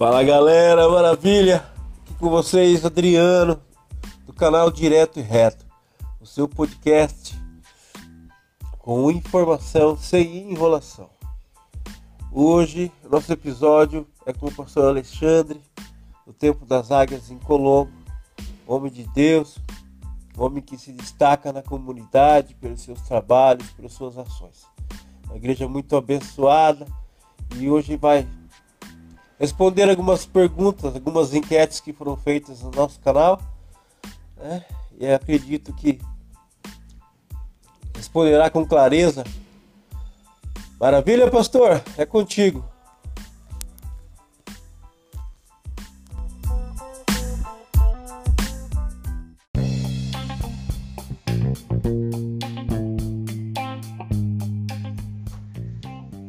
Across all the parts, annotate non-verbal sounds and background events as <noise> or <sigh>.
Fala galera, maravilha! Aqui com vocês, Adriano, do canal Direto e Reto, o seu podcast com informação sem enrolação. Hoje, nosso episódio é com o pastor Alexandre, do Tempo das Águias em Colombo, homem de Deus, homem que se destaca na comunidade pelos seus trabalhos, pelas suas ações. Uma igreja muito abençoada e hoje vai responder algumas perguntas, algumas enquetes que foram feitas no nosso canal. Né? E acredito que responderá com clareza. Maravilha, pastor? É contigo.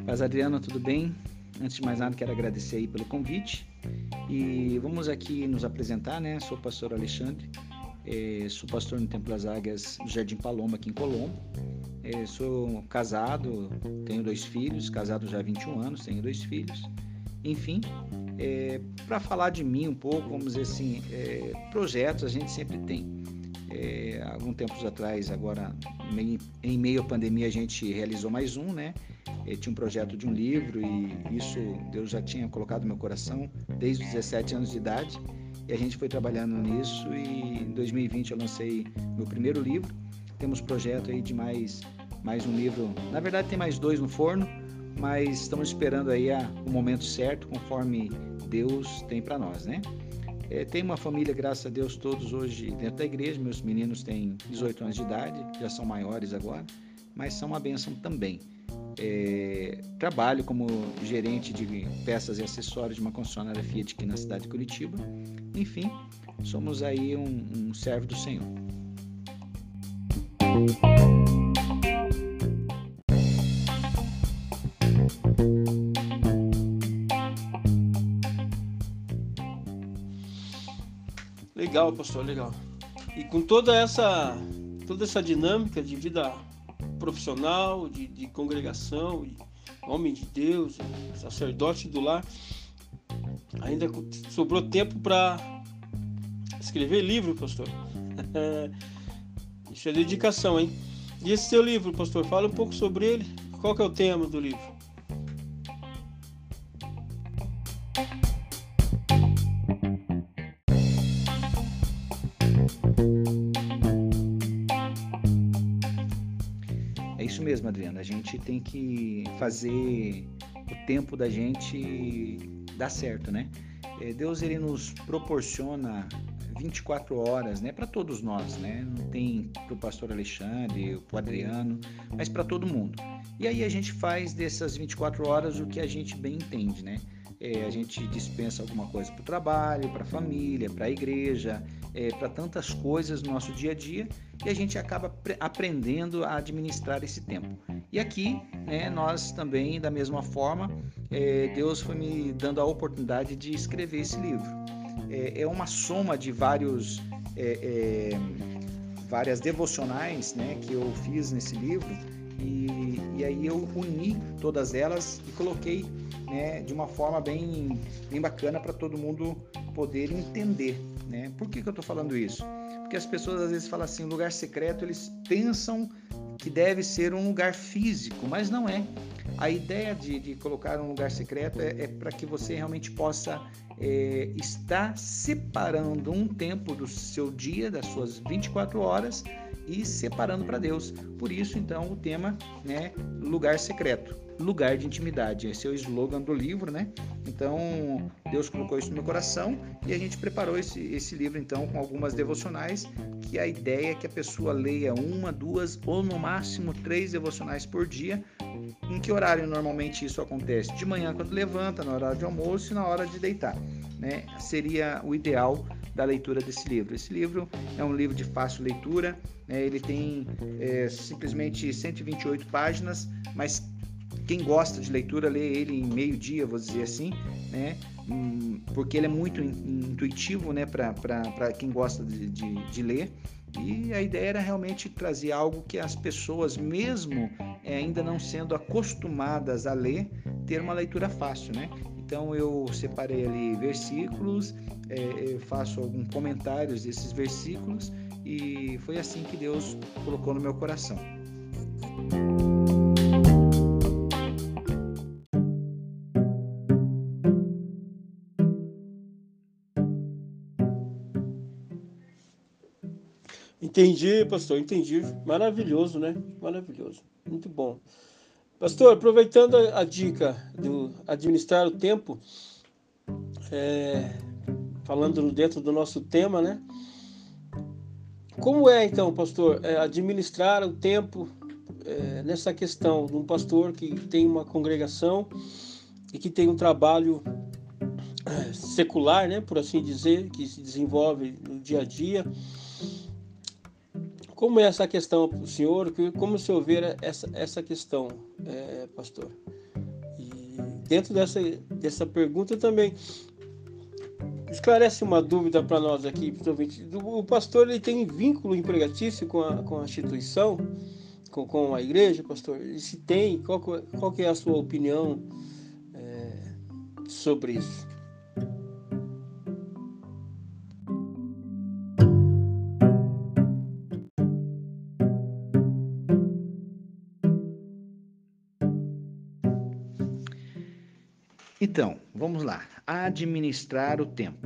Paz Adriano, tudo bem? Antes de mais nada, quero agradecer aí pelo convite e vamos aqui nos apresentar, né? Sou o pastor Alexandre, é, sou pastor no Templo das Águias do Jardim Paloma, aqui em Colombo. É, sou casado, tenho dois filhos, casado já há 21 anos, tenho dois filhos. Enfim, é, para falar de mim um pouco, vamos dizer assim, é, projetos a gente sempre tem. É, alguns tempos atrás, agora em meio à pandemia, a gente realizou mais um, né? Eu tinha um projeto de um livro e isso Deus já tinha colocado no meu coração desde os 17 anos de idade. E a gente foi trabalhando nisso e em 2020 eu lancei meu primeiro livro. Temos projeto aí de mais mais um livro. Na verdade tem mais dois no forno, mas estamos esperando aí a, o momento certo, conforme Deus tem para nós, né? É, tem uma família, graças a Deus, todos hoje dentro da igreja. Meus meninos têm 18 anos de idade, já são maiores agora, mas são uma bênção também. É, trabalho como gerente de peças e acessórios de uma concessionária Fiat aqui na cidade de Curitiba. Enfim, somos aí um, um servo do Senhor. Legal, pastor, legal. E com toda essa toda essa dinâmica de vida profissional, de, de congregação, de homem de Deus, sacerdote do lar, ainda sobrou tempo para escrever livro, pastor. <laughs> Isso é dedicação, hein? E esse seu livro, pastor, fala um pouco sobre ele. Qual que é o tema do livro? Gente tem que fazer o tempo da gente dar certo, né? É, Deus ele nos proporciona 24 horas, né, para todos nós, né? Não tem para o pastor Alexandre, para o Adriano, mas para todo mundo. E aí a gente faz dessas 24 horas o que a gente bem entende, né? É, a gente dispensa alguma coisa para o trabalho, para a família, para a igreja, é, para tantas coisas no nosso dia a dia e a gente acaba aprendendo a administrar esse tempo. E aqui, né, nós também, da mesma forma, é, Deus foi me dando a oportunidade de escrever esse livro. É, é uma soma de vários, é, é, várias devocionais né, que eu fiz nesse livro e, e aí eu uni todas elas e coloquei né, de uma forma bem, bem bacana para todo mundo poder entender. Né? Por que, que eu estou falando isso? Porque as pessoas às vezes falam assim, lugar secreto, eles pensam que deve ser um lugar físico, mas não é. A ideia de, de colocar um lugar secreto é, é para que você realmente possa é, estar separando um tempo do seu dia, das suas 24 horas, e separando para Deus. Por isso, então, o tema, né, lugar secreto, lugar de intimidade. Esse é o slogan do livro, né? Então, Deus colocou isso no meu coração e a gente preparou esse, esse livro, então, com algumas devocionais, que a ideia é que a pessoa leia uma, duas ou no máximo três devocionais por dia. Em que horário normalmente isso acontece? De manhã, quando levanta, na hora de almoço e na hora de deitar. Né? Seria o ideal da leitura desse livro. Esse livro é um livro de fácil leitura, né? ele tem é, simplesmente 128 páginas, mas quem gosta de leitura lê ele em meio dia, vou dizer assim, né? Hum, porque ele é muito intuitivo né? para quem gosta de, de, de ler. E a ideia era realmente trazer algo que as pessoas, mesmo é, ainda não sendo acostumadas a ler, ter uma leitura fácil, né? Então eu separei ali versículos, é, faço alguns comentários desses versículos e foi assim que Deus colocou no meu coração. Entendi, pastor, entendi. Maravilhoso, né? Maravilhoso. Muito bom. Pastor, aproveitando a, dica do administrar o tempo, é, falando dentro do nosso tema, né? Como é então, pastor, é, administrar o tempo é, nessa questão de um pastor que tem uma congregação e que tem um trabalho é, secular, né, por assim dizer, que se desenvolve no dia a dia? Como é essa questão senhor? Como o senhor vê essa, essa questão, é, pastor? E dentro dessa, dessa pergunta também, esclarece uma dúvida para nós aqui, o pastor ele tem vínculo empregatício com a, com a instituição, com, com a igreja, pastor? E se tem, qual, qual que é a sua opinião é, sobre isso? Então, vamos lá. Administrar o tempo.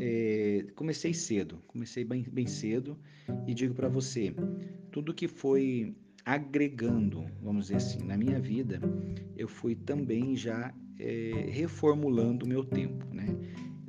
É, comecei cedo, comecei bem, bem cedo e digo para você, tudo que foi agregando, vamos dizer assim, na minha vida, eu fui também já é, reformulando o meu tempo, né?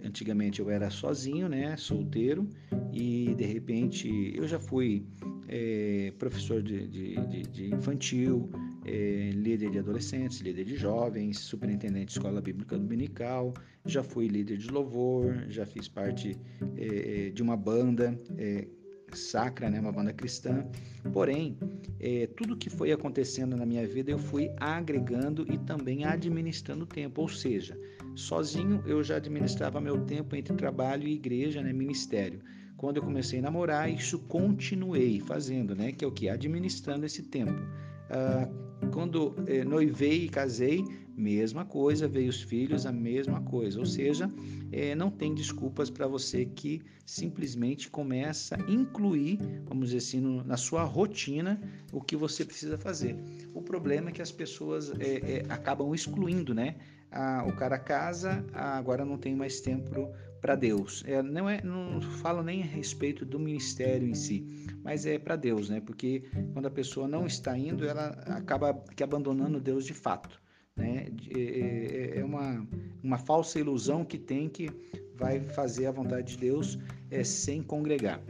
Antigamente eu era sozinho, né, solteiro, e de repente eu já fui é, professor de, de, de, de infantil, é, líder de adolescentes, líder de jovens, superintendente de escola bíblica dominical, já fui líder de louvor, já fiz parte é, de uma banda é, sacra, né, uma banda cristã. Porém, é, tudo que foi acontecendo na minha vida eu fui agregando e também administrando o tempo, ou seja, sozinho eu já administrava meu tempo entre trabalho e igreja, né, ministério. Quando eu comecei a namorar, isso continuei fazendo, né, que é o que administrando esse tempo. Ah, quando eh, noivei e casei, mesma coisa, veio os filhos, a mesma coisa. Ou seja, eh, não tem desculpas para você que simplesmente começa a incluir, vamos dizer assim, na sua rotina o que você precisa fazer. O problema é que as pessoas eh, acabam excluindo, né? Ah, o cara casa, ah, agora não tem mais tempo para Deus. É, não, é, não falo nem a respeito do ministério em si, mas é para Deus, né? Porque quando a pessoa não está indo, ela acaba que abandonando Deus de fato. Né? É, é, é uma, uma falsa ilusão que tem que vai fazer a vontade de Deus é, sem congregar.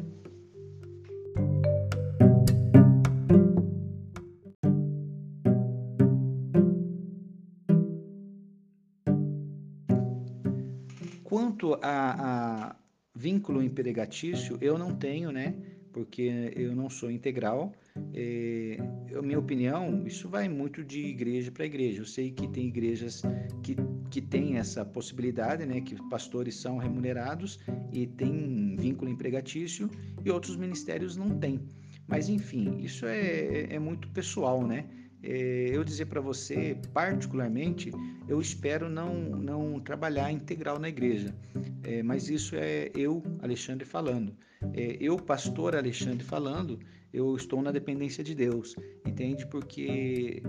Quanto a, a vínculo empregatício, eu não tenho, né? Porque eu não sou integral. É, minha opinião, isso vai muito de igreja para igreja. Eu sei que tem igrejas que, que têm essa possibilidade, né? Que pastores são remunerados e tem vínculo empregatício e outros ministérios não têm. Mas enfim, isso é, é muito pessoal, né? É, eu dizer para você, particularmente, eu espero não, não trabalhar integral na igreja, é, mas isso é eu, Alexandre, falando. É, eu, pastor Alexandre, falando, eu estou na dependência de Deus, entende? Porque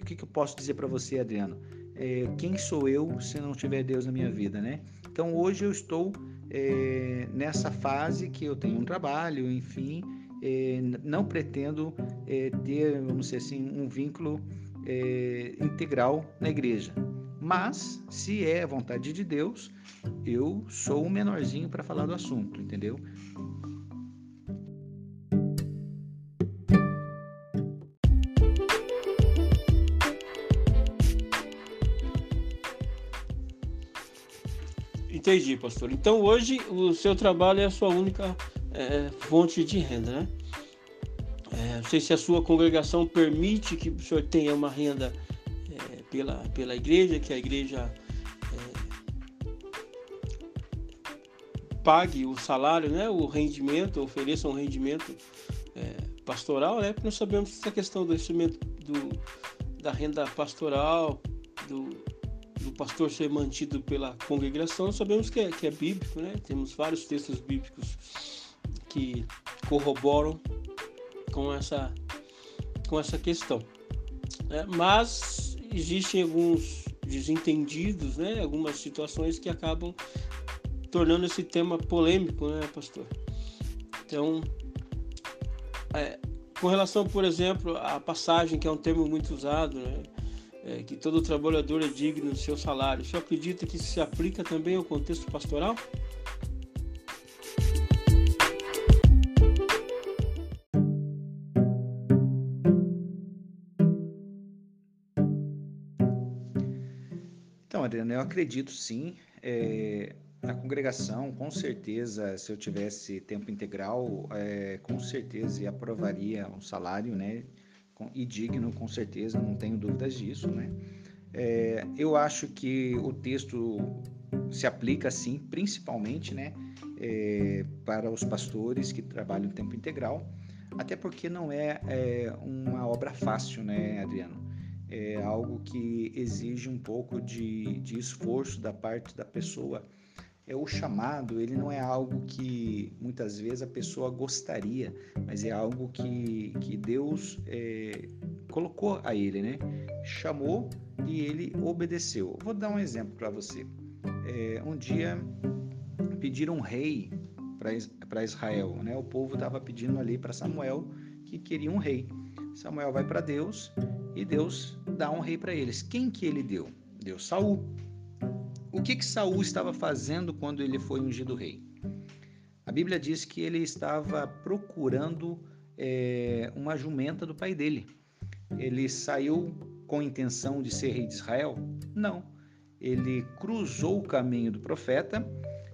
o que, que eu posso dizer para você, Adriano? É, quem sou eu se não tiver Deus na minha vida, né? Então hoje eu estou nessa fase que eu tenho um trabalho, enfim, não pretendo é, ter, vamos dizer assim, um vínculo é, integral na igreja. Mas, se é vontade de Deus, eu sou o menorzinho para falar do assunto, entendeu? Entendi, pastor. Então hoje o seu trabalho é a sua única é, fonte de renda, né? É, não sei se a sua congregação permite que o senhor tenha uma renda é, pela, pela igreja, que a igreja é, pague o salário, né, o rendimento, ofereça um rendimento é, pastoral, né? Porque nós sabemos essa questão do instrumento do, da renda pastoral, do, do pastor ser mantido pela congregação, sabemos que é, que é bíblico, né? Temos vários textos bíblicos que corroboram com essa, com essa questão. É, mas existem alguns desentendidos, né? Algumas situações que acabam tornando esse tema polêmico, né, pastor? Então, é, com relação, por exemplo, à passagem, que é um termo muito usado, né? É, que todo trabalhador é digno do seu salário. O senhor acredita que isso se aplica também ao contexto pastoral? Adriano, eu acredito sim. É, na congregação, com certeza, se eu tivesse tempo integral, é, com certeza aprovaria um salário, né? E digno, com certeza, não tenho dúvidas disso, né? É, eu acho que o texto se aplica, sim, principalmente, né? Para os pastores que trabalham em tempo integral, até porque não é uma obra fácil, né, Adriano? É algo que exige um pouco de, de esforço da parte da pessoa é o chamado, ele não é algo que muitas vezes a pessoa gostaria, mas é algo que, que Deus é, colocou a ele, né? Chamou e ele obedeceu. Vou dar um exemplo para você. É, um dia pediram um rei para Israel, né? O povo estava pedindo ali para Samuel que queria um rei. Samuel vai para Deus e Deus dá um rei para eles. Quem que ele deu? Deu Saul. O que que Saul estava fazendo quando ele foi ungido rei? A Bíblia diz que ele estava procurando é, uma jumenta do pai dele. Ele saiu com intenção de ser rei de Israel? Não. Ele cruzou o caminho do profeta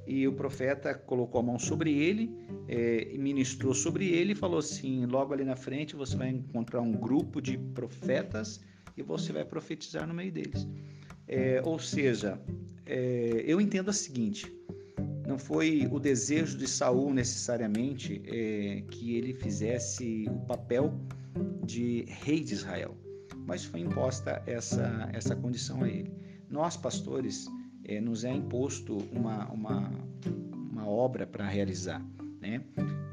e o profeta colocou a mão sobre ele, é, ministrou sobre ele e falou assim: logo ali na frente você vai encontrar um grupo de profetas e você vai profetizar no meio deles. É, ou seja, é, eu entendo a seguinte: não foi o desejo de Saul necessariamente é, que ele fizesse o papel de rei de Israel, mas foi imposta essa, essa condição a ele. Nós, pastores, é, nos é imposto uma, uma, uma obra para realizar, né?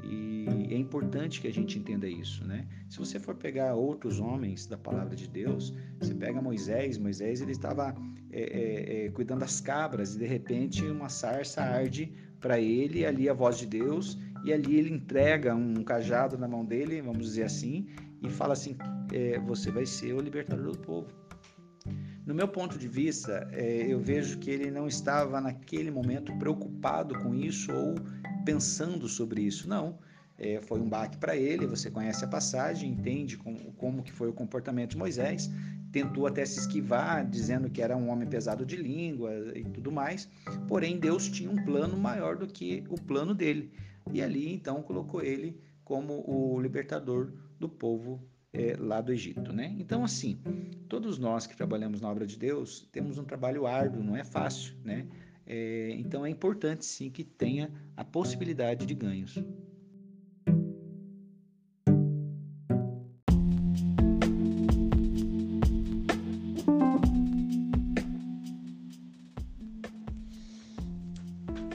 E é importante que a gente entenda isso, né? Se você for pegar outros homens da palavra de Deus, você pega Moisés, Moisés ele estava é, é, é, cuidando das cabras e de repente uma sarça arde para ele, ali a voz de Deus, e ali ele entrega um cajado na mão dele, vamos dizer assim, e fala assim: é, Você vai ser o libertador do povo. No meu ponto de vista, é, eu vejo que ele não estava naquele momento preocupado com isso ou pensando sobre isso. Não, é, foi um baque para ele. Você conhece a passagem, entende como, como que foi o comportamento de Moisés. Tentou até se esquivar, dizendo que era um homem pesado de língua e tudo mais. Porém, Deus tinha um plano maior do que o plano dele. E ali, então, colocou ele como o libertador do povo é, lá do Egito, né? Então, assim, todos nós que trabalhamos na obra de Deus temos um trabalho árduo, não é fácil, né? É, então é importante sim que tenha a possibilidade de ganhos.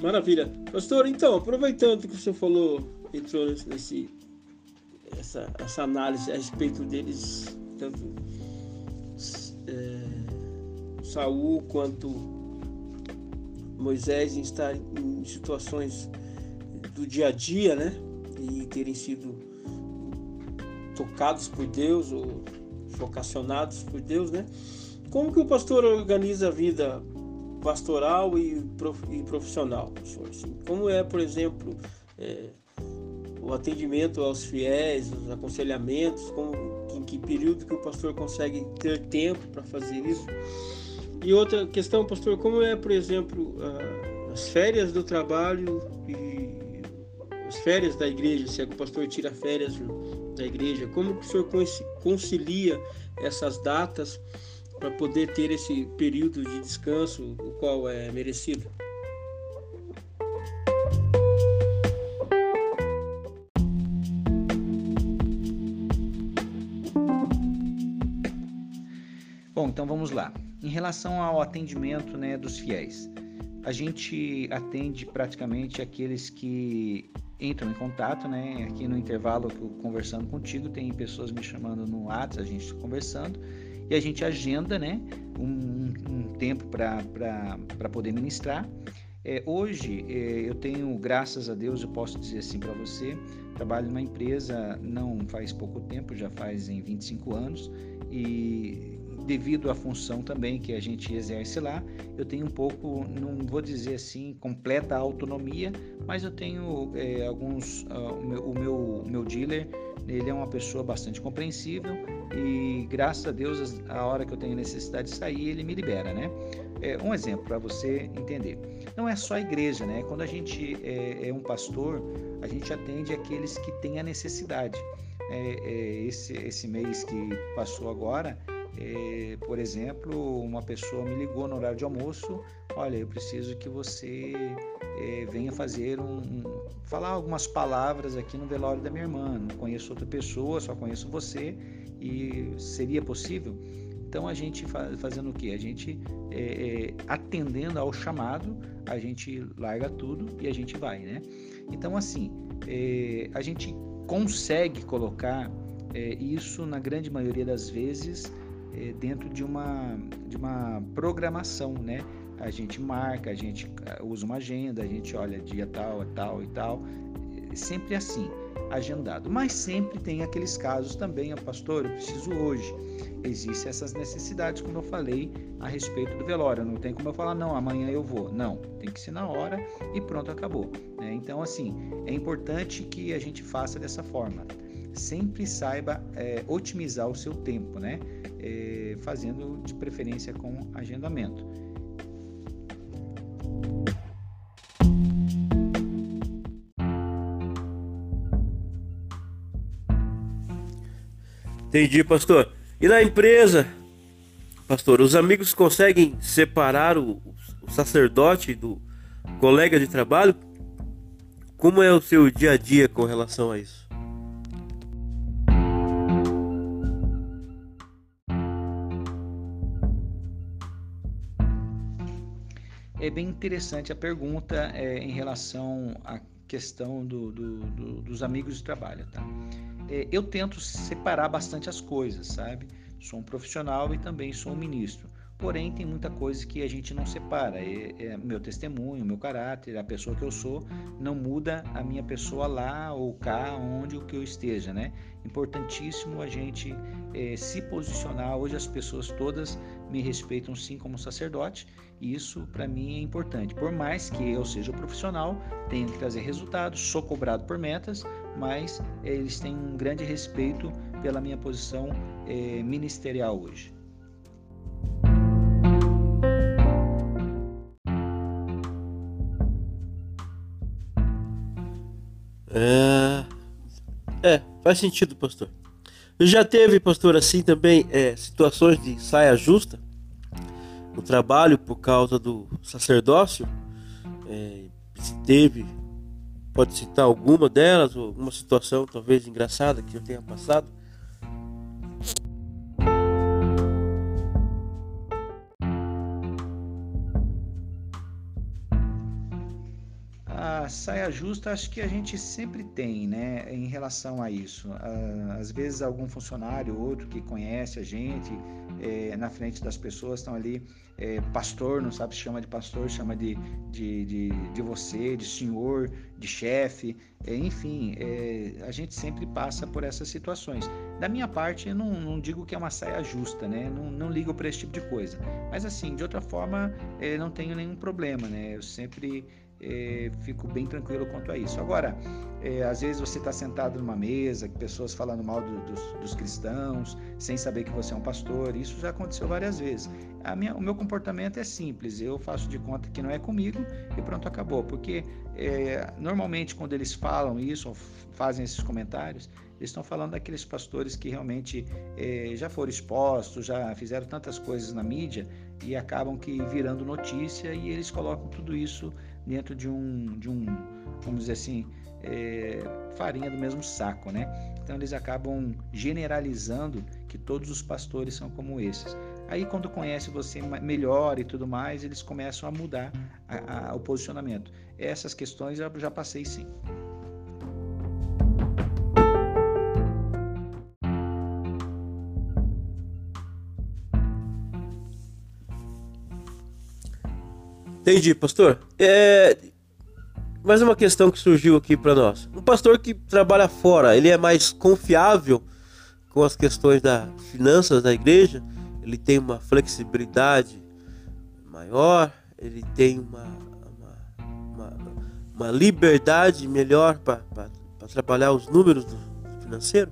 Maravilha. Pastor, então, aproveitando que você falou, entrou nesse, essa, essa análise a respeito deles, tanto é, Saul quanto Moisés em estar em situações do dia a dia, né? E terem sido tocados por Deus ou vocacionados por Deus, né? Como que o pastor organiza a vida pastoral e, profissional, pastor? Assim, como é, por exemplo, é, o atendimento aos fiéis, os aconselhamentos, como, em que período que o pastor consegue ter tempo para fazer isso? E outra questão, pastor, como é, por exemplo, as férias do trabalho e as férias da igreja, se é que o pastor tira férias da igreja, como o senhor concilia essas datas para poder ter esse período de descanso, o qual é merecido? Então vamos lá. em relação ao atendimento né, dos fiéis, a gente atende praticamente aqueles que entram em contato, né? Aqui no intervalo conversando contigo, tem pessoas me chamando no WhatsApp, a gente conversando e a gente agenda, né? Um, um tempo para poder ministrar. É, hoje é, eu tenho, graças a Deus, eu posso dizer assim para você, trabalho numa empresa não faz pouco tempo, já faz em 25 anos e devido à função também que a gente exerce lá, eu tenho um pouco, não vou dizer assim, completa autonomia, mas eu tenho é, alguns, uh, o, meu, o meu, dealer, ele é uma pessoa bastante compreensível e graças a Deus, a hora que eu tenho necessidade de sair, ele me libera, né? É, um exemplo para você entender. Não é só a igreja, né? Quando a gente é, é um pastor, a gente atende aqueles que têm a necessidade. É, é, esse, esse mês que passou agora, é, por exemplo, uma pessoa me ligou no horário de almoço, olha, eu preciso que você é, venha fazer um, falar algumas palavras aqui no velório da minha irmã. Não conheço outra pessoa, só conheço você e seria possível? Então a gente faz, fazendo o que? A gente é, atendendo ao chamado, a gente larga tudo e a gente vai, né? Então assim, a gente consegue colocar isso na grande maioria das vezes é, dentro de uma, de uma programação, né? A gente marca, a gente ah, usa uma agenda, a gente olha dia tal, tal e tal, é sempre assim, agendado. Mas sempre tem aqueles casos também, pastor, eu preciso hoje. Existem essas necessidades, como eu falei a respeito do velório. Não tem como eu falar, não, amanhã eu vou. Não, tem que ser na hora e pronto, acabou. Né? Então, assim, é importante que a gente faça dessa forma sempre saiba é, otimizar o seu tempo, né? É, fazendo de preferência com agendamento. Entendi, pastor. E na empresa, pastor, os amigos conseguem separar o, o sacerdote do colega de trabalho? Como é o seu dia a dia com relação a isso? Bem interessante a pergunta é, em relação à questão do, do, do, dos amigos de trabalho, tá? É, eu tento separar bastante as coisas, sabe? Sou um profissional e também sou um ministro. Porém, tem muita coisa que a gente não separa. É, é, meu testemunho, meu caráter, a pessoa que eu sou, não muda a minha pessoa lá ou cá, onde o que eu esteja, né? Importantíssimo a gente é, se posicionar. Hoje as pessoas todas me respeitam sim como sacerdote e isso para mim é importante. Por mais que eu seja profissional, tenho que trazer resultados, sou cobrado por metas, mas eles têm um grande respeito pela minha posição é, ministerial hoje. É, é, faz sentido, pastor. Já teve, pastor, assim também é, situações de saia justa no trabalho por causa do sacerdócio? É, se teve, pode citar alguma delas, ou alguma situação talvez engraçada que eu tenha passado? Saia justa acho que a gente sempre tem, né, em relação a isso. Ah, às vezes algum funcionário, outro que conhece a gente, é, na frente das pessoas estão ali, é, pastor, não sabe se chama de pastor, chama de, de, de, de você, de senhor, de chefe, é, enfim, a gente sempre passa por essas situações. Da minha parte, eu não, não digo que é uma saia justa, né, não, não ligo para esse tipo de coisa, mas assim, de outra forma, não tenho nenhum problema, né, eu sempre é, fico bem tranquilo quanto a isso. Agora, é, às vezes você está sentado numa mesa, pessoas falando mal do, dos, dos, cristãos, sem saber que você é um pastor, isso já aconteceu várias vezes. Minha, o meu comportamento é simples, eu faço de conta que não é comigo e pronto, acabou. Porque é, normalmente quando eles falam isso, ou fazem esses comentários, eles estão falando daqueles pastores que realmente já foram expostos, já fizeram tantas coisas na mídia e acabam que virando notícia e eles colocam tudo isso dentro de um, de um vamos dizer assim, é, farinha do mesmo saco, né? Então eles acabam generalizando que todos os pastores são como esses. Aí quando conhece você melhor e tudo mais, eles começam a mudar a, a, o posicionamento. Essas questões eu já passei sim. Entendi, pastor. É, mais uma questão que surgiu aqui para nós. Um pastor que trabalha fora, ele é mais confiável com as questões das finanças da igreja? Ele tem uma flexibilidade maior? Ele tem uma, uma, uma, uma liberdade melhor para trabalhar os números do financeiro?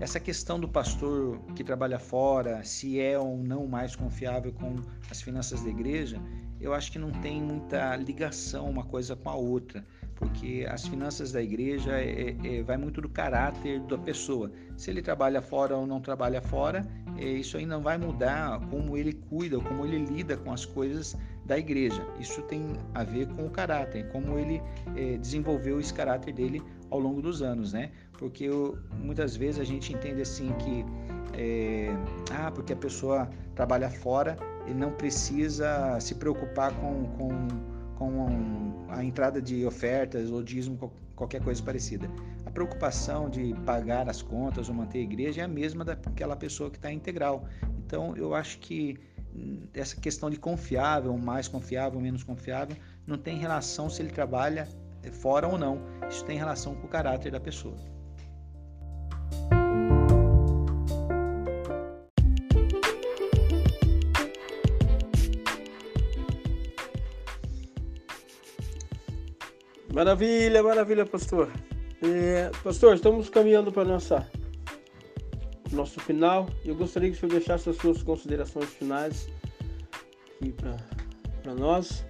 Essa questão do pastor que trabalha fora, se é ou não mais confiável com as finanças da igreja, eu acho que não tem muita ligação uma coisa com a outra, porque as finanças da igreja é, é, vai muito do caráter da pessoa. Se ele trabalha fora ou não trabalha fora, é, isso aí não vai mudar como ele cuida, como ele lida com as coisas da igreja. Isso tem a ver com o caráter, como ele é, desenvolveu esse caráter dele ao longo dos anos, né? Porque eu, muitas vezes a gente entende assim que é, ah, porque a pessoa trabalha fora, ele não precisa se preocupar com, com, com a entrada de ofertas ou dízimo, qualquer coisa parecida. A preocupação de pagar as contas ou manter a igreja é a mesma daquela pessoa que está integral. Então, eu acho que essa questão de confiável, mais confiável, menos confiável, não tem relação se ele trabalha fora ou não. Isso tem relação com o caráter da pessoa. Maravilha, maravilha, pastor. É, pastor, estamos caminhando para nossa nosso final. Eu gostaria que o senhor deixasse as suas considerações finais aqui para nós.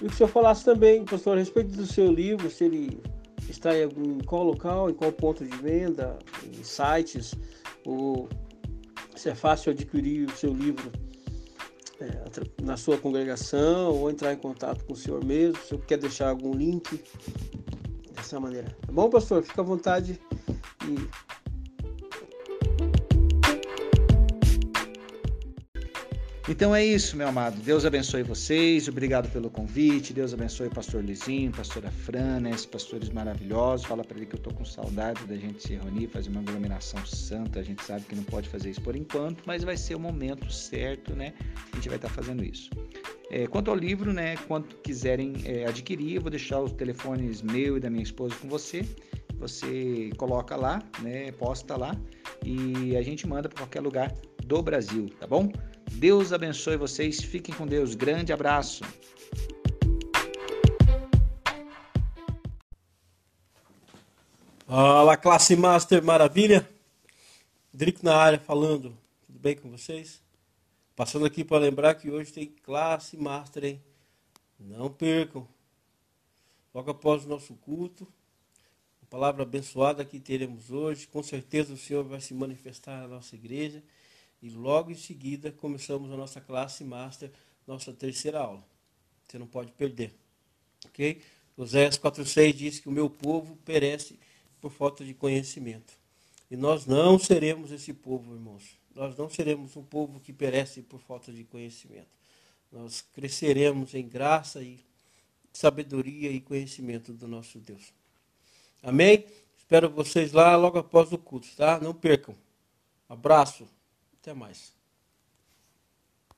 E que o senhor falasse também, pastor, a respeito do seu livro, se ele está em, qual local, em qual ponto de venda, em sites, ou se é fácil adquirir o seu livro é, na sua congregação, ou entrar em contato com o senhor mesmo, se o senhor quer deixar algum link dessa maneira. Tá bom, pastor? Fica à vontade e Então é isso, meu amado. Deus abençoe vocês. Obrigado pelo convite. Deus abençoe o pastor Lizinho, pastora Fran, esses pastores maravilhosos. Fala para ele que eu tô com saudade da gente se reunir, fazer uma aglomeração santa. A gente sabe que não pode fazer isso por enquanto, mas vai ser o momento certo, né? A gente vai estar tá fazendo isso. É, quanto ao livro, né, quanto quiserem é, adquirir, eu vou deixar os telefones meu e da minha esposa com você. Você coloca lá, né, posta lá e a gente manda para qualquer lugar do Brasil, tá bom? Deus abençoe vocês. Fiquem com Deus. Grande abraço. Fala, classe Master Maravilha. Drico na área falando. Tudo bem com vocês? Passando aqui para lembrar que hoje tem classe Master, hein? Não percam. Logo após o nosso culto, a palavra abençoada que teremos hoje, com certeza o Senhor vai se manifestar na nossa igreja e logo em seguida começamos a nossa classe master, nossa terceira aula. Você não pode perder. Ok? Oséias 4,6 diz que o meu povo perece por falta de conhecimento. E nós não seremos esse povo, irmãos. Nós não seremos um povo que perece por falta de conhecimento. Nós cresceremos em graça e sabedoria e conhecimento do nosso Deus. Amém? Espero vocês lá logo após o culto, tá? Não percam. Abraço. Até mais.